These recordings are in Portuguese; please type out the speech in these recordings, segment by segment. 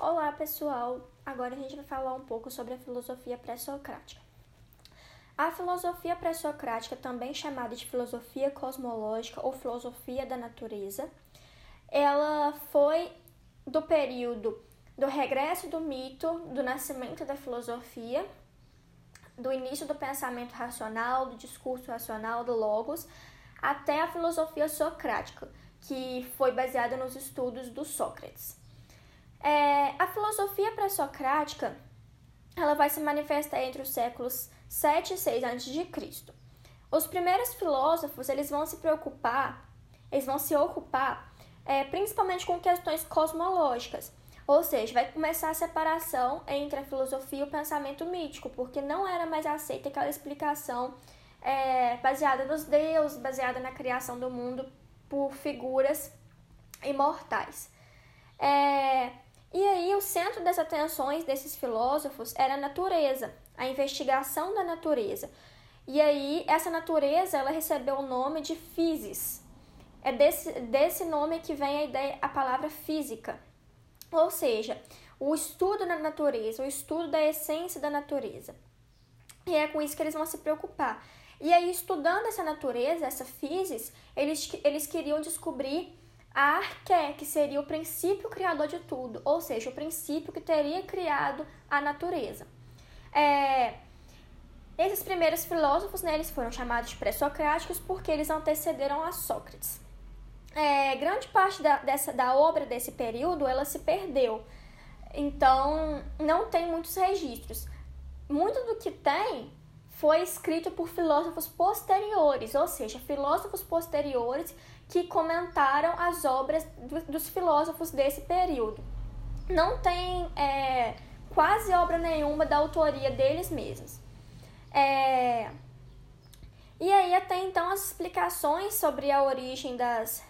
Olá, pessoal! Agora a gente vai falar um pouco sobre a filosofia pré-socrática. A filosofia pré-socrática, também chamada de filosofia cosmológica ou filosofia da natureza, ela foi do período do regresso do mito, do nascimento da filosofia, do início do pensamento racional, do discurso racional, do logos, até a filosofia socrática, que foi baseada nos estudos do Sócrates. É, a filosofia pré-socrática ela vai se manifestar entre os séculos 7 e 6 a.C. Os primeiros filósofos eles vão se preocupar, eles vão se ocupar é, principalmente com questões cosmológicas, ou seja, vai começar a separação entre a filosofia e o pensamento mítico, porque não era mais aceita aquela explicação é, baseada nos deuses, baseada na criação do mundo por figuras imortais. É, e aí, o centro das atenções desses filósofos era a natureza, a investigação da natureza. E aí, essa natureza ela recebeu o nome de physis. É desse, desse nome que vem a ideia, a palavra física. Ou seja, o estudo da natureza, o estudo da essência da natureza. E é com isso que eles vão se preocupar. E aí, estudando essa natureza, essa physis, eles, eles queriam descobrir a arqué, que seria o princípio criador de tudo, ou seja, o princípio que teria criado a natureza. É, esses primeiros filósofos, né, eles foram chamados de pré-socráticos porque eles antecederam a Sócrates. É, grande parte da, dessa, da obra desse período, ela se perdeu. Então, não tem muitos registros. Muito do que tem foi escrito por filósofos posteriores, ou seja, filósofos posteriores que comentaram as obras do, dos filósofos desse período. Não tem é, quase obra nenhuma da autoria deles mesmos. É, e aí, até então, as explicações sobre a origem das,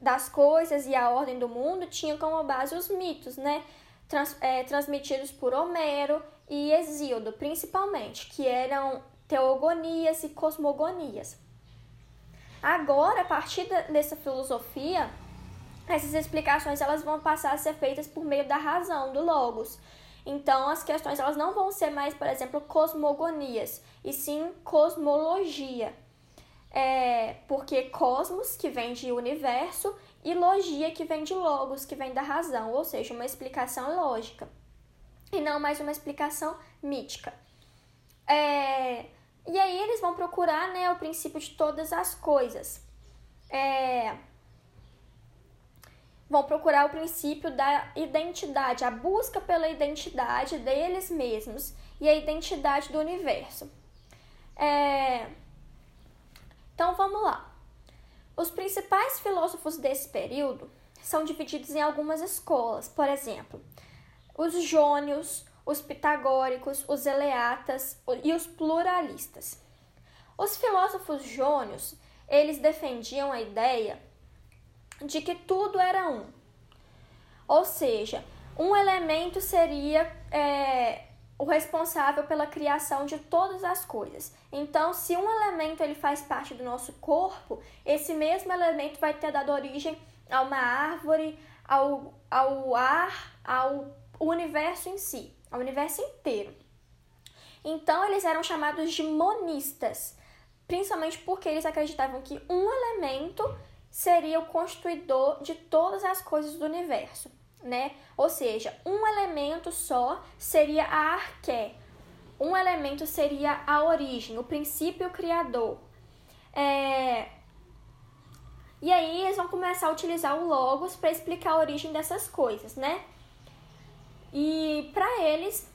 das coisas e a ordem do mundo tinham como base os mitos, né? Trans, é, transmitidos por Homero e Hesíodo, principalmente, que eram teogonias e cosmogonias. Agora, a partir dessa filosofia, essas explicações elas vão passar a ser feitas por meio da razão, do logos. Então, as questões elas não vão ser mais, por exemplo, cosmogonias, e sim cosmologia. É, porque cosmos, que vem de universo, e logia, que vem de logos, que vem da razão, ou seja, uma explicação lógica, e não mais uma explicação mítica. É, e aí eles vão procurar né, o princípio de todas as coisas. É... Vão procurar o princípio da identidade, a busca pela identidade deles mesmos e a identidade do universo. É... Então vamos lá. Os principais filósofos desse período são divididos em algumas escolas, por exemplo, os jônios, os pitagóricos, os eleatas e os pluralistas. Os filósofos jônios, eles defendiam a ideia de que tudo era um. Ou seja, um elemento seria é, o responsável pela criação de todas as coisas. Então, se um elemento ele faz parte do nosso corpo, esse mesmo elemento vai ter dado origem a uma árvore, ao, ao ar, ao universo em si ao universo inteiro. Então eles eram chamados de monistas, principalmente porque eles acreditavam que um elemento seria o constituidor de todas as coisas do universo, né? Ou seja, um elemento só seria a arqué, um elemento seria a origem, o princípio criador. É... E aí eles vão começar a utilizar o logos para explicar a origem dessas coisas, né? E para eles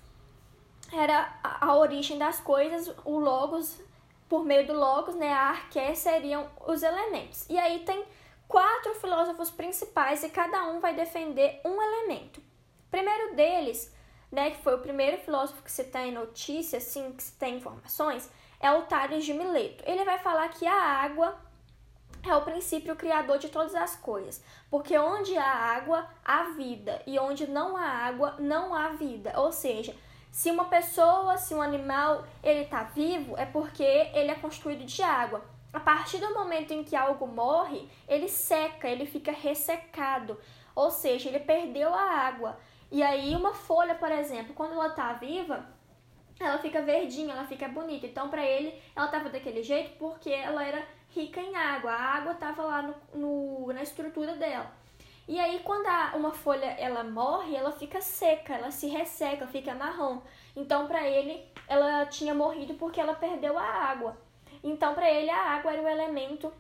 era a, origem das coisas, o logos, por meio do logos, né, a arqué seriam os elementos. E aí tem quatro filósofos principais e cada um vai defender um elemento. Primeiro deles, né, que foi o primeiro filósofo que se tem notícia, assim, que se tem informações, é o Tales de Mileto. Ele vai falar que a água é o princípio criador de todas as coisas, porque onde há água, há vida, e onde não há água, não há vida. Ou seja, se uma pessoa, se um animal, ele está vivo, é porque ele é constituído de água. A partir do momento em que algo morre, ele seca, ele fica ressecado, ou seja, ele perdeu a água. E aí uma folha, por exemplo, quando ela tá viva, ela fica verdinha, ela fica bonita. Então para ele, ela tava daquele jeito porque ela era rica em água. A água tava lá no, no na estrutura dela. E aí quando a, uma folha ela morre, ela fica seca, ela se resseca, fica marrom. Então para ele, ela tinha morrido porque ela perdeu a água. Então para ele a água era o elemento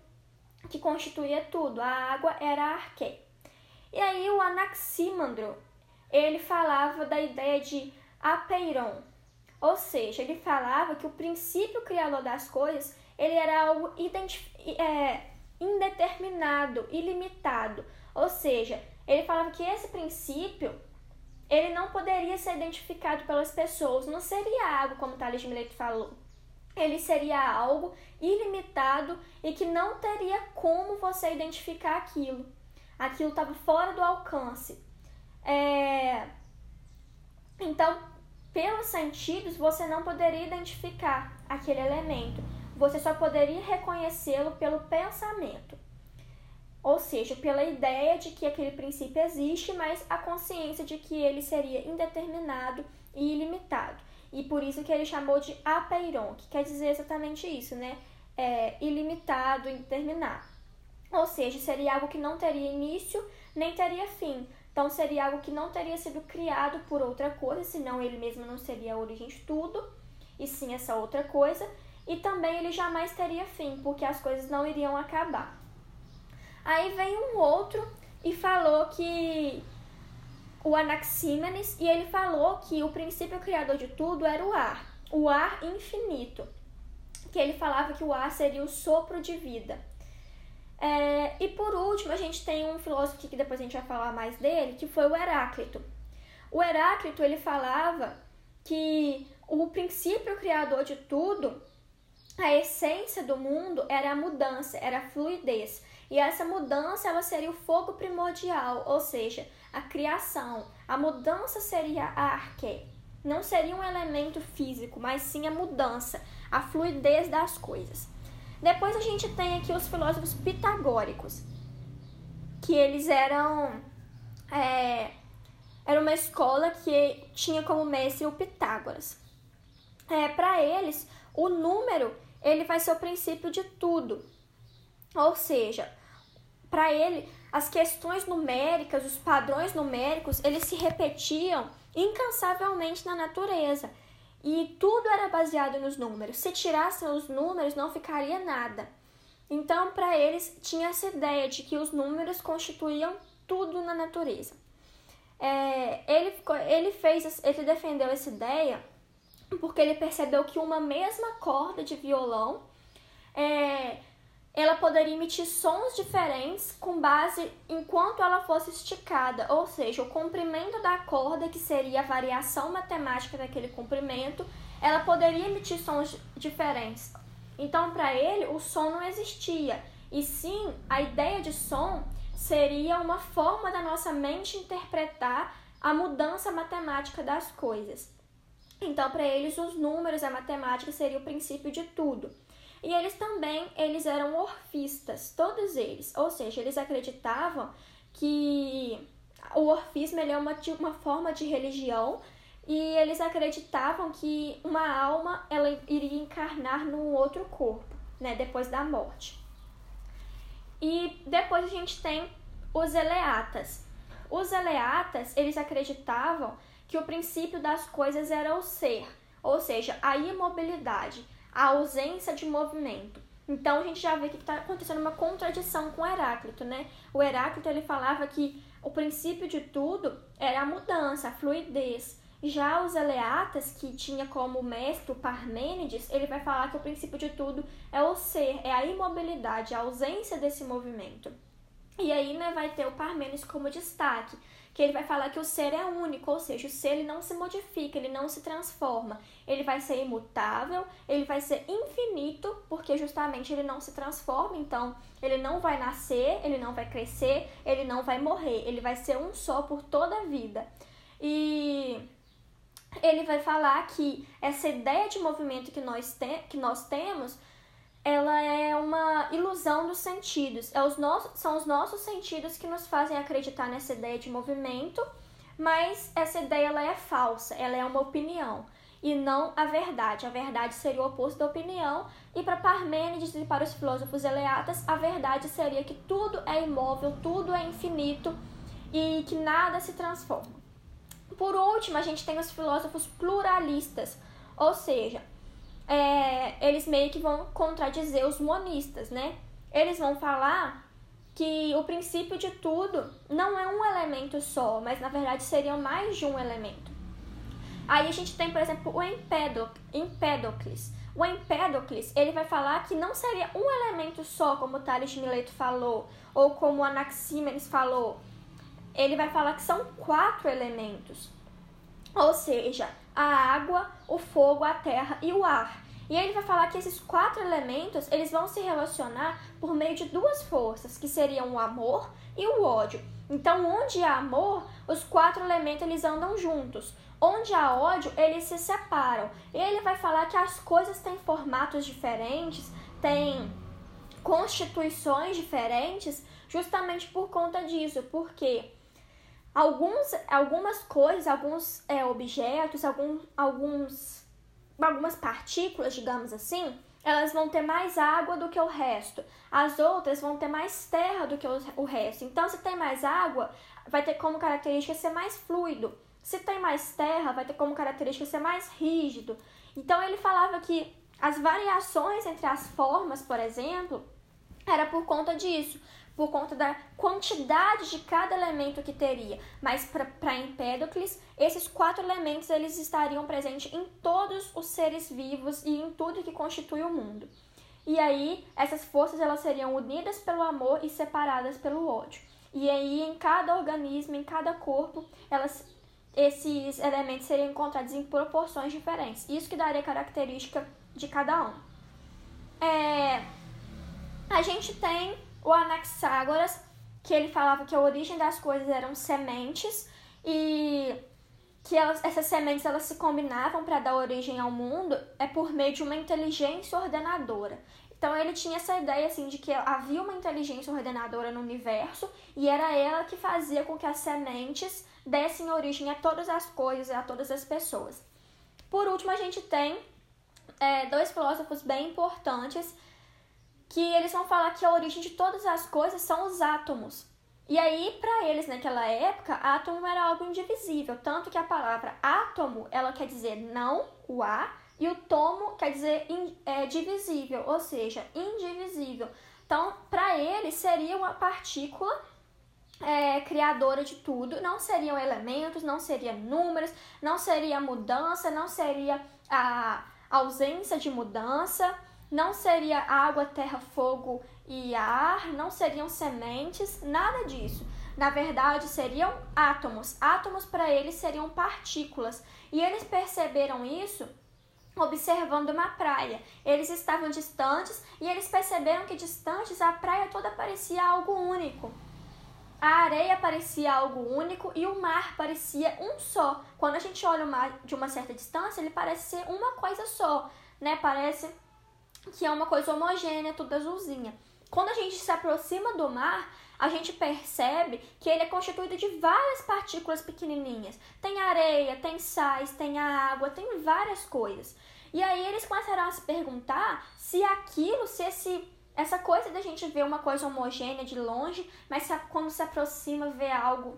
que constituía tudo. A água era a arqué. E aí o Anaximandro, ele falava da ideia de apeiron, ou seja, ele falava que o princípio criador das coisas ele era algo é, indeterminado, ilimitado. Ou seja, ele falava que esse princípio ele não poderia ser identificado pelas pessoas, não seria algo como Tales de Mileto falou. Ele seria algo ilimitado e que não teria como você identificar aquilo. Aquilo estava fora do alcance. É... Então, pelos sentidos, você não poderia identificar aquele elemento. Você só poderia reconhecê-lo pelo pensamento. Ou seja, pela ideia de que aquele princípio existe, mas a consciência de que ele seria indeterminado e ilimitado. E por isso que ele chamou de apeiron, que quer dizer exatamente isso, né? É, ilimitado, indeterminado. Ou seja, seria algo que não teria início nem teria fim, então seria algo que não teria sido criado por outra coisa, senão ele mesmo não seria a origem de tudo, e sim essa outra coisa. E também ele jamais teria fim, porque as coisas não iriam acabar. Aí vem um outro e falou que o Anaxímenes, e ele falou que o princípio criador de tudo era o ar, o ar infinito. Que ele falava que o ar seria o sopro de vida. É, e por último, a gente tem um filósofo que depois a gente vai falar mais dele, que foi o Heráclito. O Heráclito ele falava que o princípio criador de tudo, a essência do mundo era a mudança, era a fluidez. E essa mudança ela seria o fogo primordial, ou seja, a criação. A mudança seria a arqué. Não seria um elemento físico, mas sim a mudança, a fluidez das coisas. Depois a gente tem aqui os filósofos pitagóricos, que eles eram. É, era uma escola que tinha como mestre o Pitágoras. É, Para eles, o número ele vai ser o princípio de tudo. Ou seja, para ele, as questões numéricas, os padrões numéricos, eles se repetiam incansavelmente na natureza. E tudo era baseado nos números. Se tirassem os números, não ficaria nada. Então, para eles, tinha essa ideia de que os números constituíam tudo na natureza. É, ele, ele fez, ele defendeu essa ideia porque ele percebeu que uma mesma corda de violão é, ela poderia emitir sons diferentes com base em quanto ela fosse esticada, ou seja, o comprimento da corda, que seria a variação matemática daquele comprimento, ela poderia emitir sons diferentes. Então, para ele, o som não existia, e sim a ideia de som seria uma forma da nossa mente interpretar a mudança matemática das coisas. Então, para eles, os números, a matemática seria o princípio de tudo. E eles também, eles eram orfistas, todos eles. Ou seja, eles acreditavam que o orfismo é uma, uma forma de religião e eles acreditavam que uma alma ela iria encarnar num outro corpo, né, depois da morte. E depois a gente tem os eleatas. Os eleatas, eles acreditavam que o princípio das coisas era o ser, ou seja, a imobilidade a ausência de movimento. Então a gente já vê que está acontecendo uma contradição com Heráclito, né? O Heráclito ele falava que o princípio de tudo era a mudança, a fluidez. Já os Eleatas, que tinha como mestre o Parmênides, ele vai falar que o princípio de tudo é o ser, é a imobilidade, a ausência desse movimento. E aí né, vai ter o Parmênides como destaque, que ele vai falar que o ser é único, ou seja, o ser ele não se modifica, ele não se transforma, ele vai ser imutável, ele vai ser infinito, porque justamente ele não se transforma, então ele não vai nascer, ele não vai crescer, ele não vai morrer, ele vai ser um só por toda a vida. E ele vai falar que essa ideia de movimento que nós, te que nós temos ela é uma ilusão dos sentidos. É os nossos, são os nossos sentidos que nos fazem acreditar nessa ideia de movimento, Mas essa ideia ela é falsa, ela é uma opinião e não a verdade. A verdade seria o oposto da opinião, e para Parmênides e para os filósofos eleatas, a verdade seria que tudo é imóvel, tudo é infinito e que nada se transforma. Por último, a gente tem os filósofos pluralistas, ou seja, é, eles meio que vão contradizer os monistas, né? Eles vão falar que o princípio de tudo não é um elemento só, mas na verdade seriam mais de um elemento. Aí a gente tem, por exemplo, o Empédocles. O Empédocles, ele vai falar que não seria um elemento só, como Tales de Mileto falou, ou como Anaxímenes falou. Ele vai falar que são quatro elementos. Ou seja, a água, o fogo, a terra e o ar. E ele vai falar que esses quatro elementos, eles vão se relacionar por meio de duas forças, que seriam o amor e o ódio. Então, onde há amor, os quatro elementos eles andam juntos. Onde há ódio, eles se separam. Ele vai falar que as coisas têm formatos diferentes, têm constituições diferentes, justamente por conta disso, porque alguns, algumas coisas, alguns é, objetos, algum, alguns, algumas partículas, digamos assim, elas vão ter mais água do que o resto. As outras vão ter mais terra do que o resto. Então, se tem mais água, vai ter como característica ser mais fluido. Se tem mais terra, vai ter como característica ser mais rígido. Então ele falava que as variações entre as formas, por exemplo, era por conta disso, por conta da quantidade de cada elemento que teria. Mas para Empédocles, esses quatro elementos eles estariam presentes em todos os seres vivos e em tudo que constitui o mundo. E aí, essas forças elas seriam unidas pelo amor e separadas pelo ódio. E aí, em cada organismo, em cada corpo, elas esses elementos seriam encontrados em proporções diferentes. Isso que daria característica de cada um. É, a gente tem o Anaxágoras, que ele falava que a origem das coisas eram sementes e que elas, essas sementes elas se combinavam para dar origem ao mundo é por meio de uma inteligência ordenadora. Então ele tinha essa ideia assim de que havia uma inteligência ordenadora no universo e era ela que fazia com que as sementes dessem origem a todas as coisas, a todas as pessoas. Por último, a gente tem é, dois filósofos bem importantes que eles vão falar que a origem de todas as coisas são os átomos. E aí, para eles naquela época, átomo era algo indivisível, tanto que a palavra átomo ela quer dizer não, o A, e o tomo quer dizer in, é, divisível, ou seja, indivisível. Então, para eles, seria uma partícula é, criadora de tudo, não seriam elementos, não seria números, não seria mudança, não seria a ausência de mudança, não seria água, terra, fogo e ar, não seriam sementes, nada disso. Na verdade, seriam átomos. Átomos para eles seriam partículas. E eles perceberam isso observando uma praia. Eles estavam distantes e eles perceberam que distantes a praia toda parecia algo único. A areia parecia algo único e o mar parecia um só. Quando a gente olha o mar de uma certa distância, ele parece ser uma coisa só, né? Parece que é uma coisa homogênea, tudo azulzinha. Quando a gente se aproxima do mar, a gente percebe que ele é constituído de várias partículas pequenininhas. Tem areia, tem sais, tem água, tem várias coisas. E aí eles começaram a se perguntar se aquilo, se esse essa coisa da gente ver uma coisa homogênea de longe, mas quando se aproxima vê algo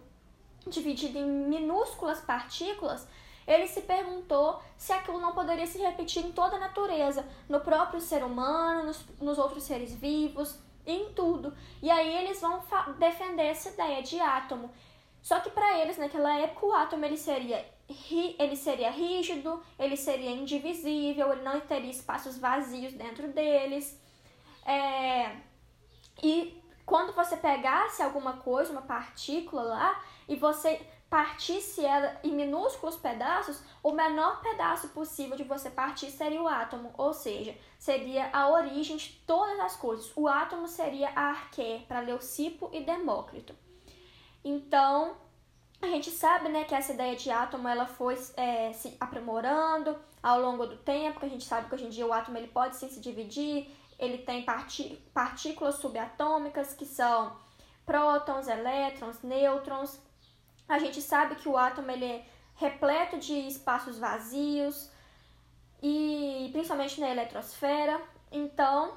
dividido em minúsculas partículas, ele se perguntou se aquilo não poderia se repetir em toda a natureza, no próprio ser humano, nos, nos outros seres vivos, em tudo. E aí eles vão defender essa ideia de átomo. Só que para eles, naquela época, o átomo ele seria, ele seria rígido, ele seria indivisível, ele não teria espaços vazios dentro deles. É, e quando você pegasse alguma coisa, uma partícula lá, e você partisse ela em minúsculos pedaços, o menor pedaço possível de você partir seria o átomo, ou seja, seria a origem de todas as coisas. O átomo seria a arqué para Leucipo e Demócrito. Então, a gente sabe né, que essa ideia de átomo ela foi é, se aprimorando ao longo do tempo, que a gente sabe que hoje em dia o átomo ele pode sim se dividir ele tem partículas subatômicas que são prótons, elétrons, nêutrons. A gente sabe que o átomo ele é repleto de espaços vazios e principalmente na eletrosfera. Então,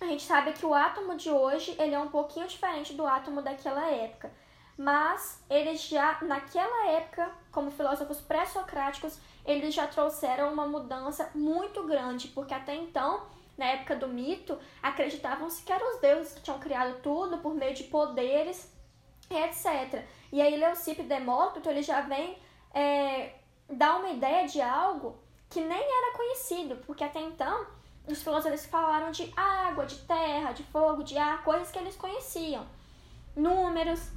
a gente sabe que o átomo de hoje ele é um pouquinho diferente do átomo daquela época. Mas eles já, naquela época, como filósofos pré-socráticos, eles já trouxeram uma mudança muito grande, porque até então, na época do mito, acreditavam-se que eram os deuses que tinham criado tudo por meio de poderes, etc. E aí Leucipo e Demócrito, ele já vem é, dar uma ideia de algo que nem era conhecido, porque até então os filósofos falaram de água, de terra, de fogo, de ar, coisas que eles conheciam, números,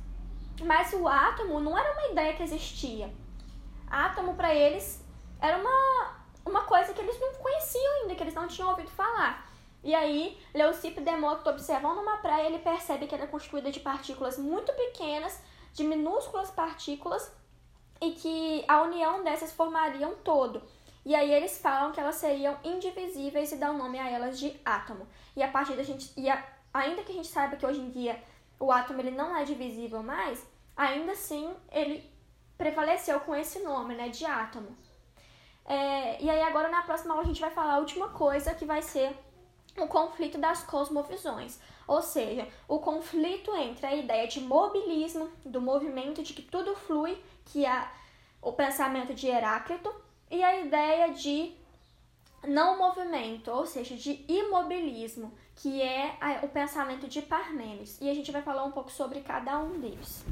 mas o átomo não era uma ideia que existia. Átomo para eles era uma, uma coisa que eles não conheciam ainda, que eles não tinham ouvido falar. E aí, Leucipo e Demócrito observam numa praia, ele percebe que ela é constituída de partículas muito pequenas, de minúsculas partículas, e que a união dessas formaria um todo. E aí eles falam que elas seriam indivisíveis e dão nome a elas de átomo. E a partir da gente, e a, ainda que a gente saiba que hoje em dia o átomo ele não é divisível mais, ainda assim ele prevaleceu com esse nome, né, de átomo. É, e aí agora na próxima aula a gente vai falar a última coisa que vai ser o conflito das cosmovisões, ou seja, o conflito entre a ideia de mobilismo, do movimento de que tudo flui, que é o pensamento de Heráclito, e a ideia de não movimento, ou seja, de imobilismo, que é o pensamento de Parmênides. E a gente vai falar um pouco sobre cada um deles.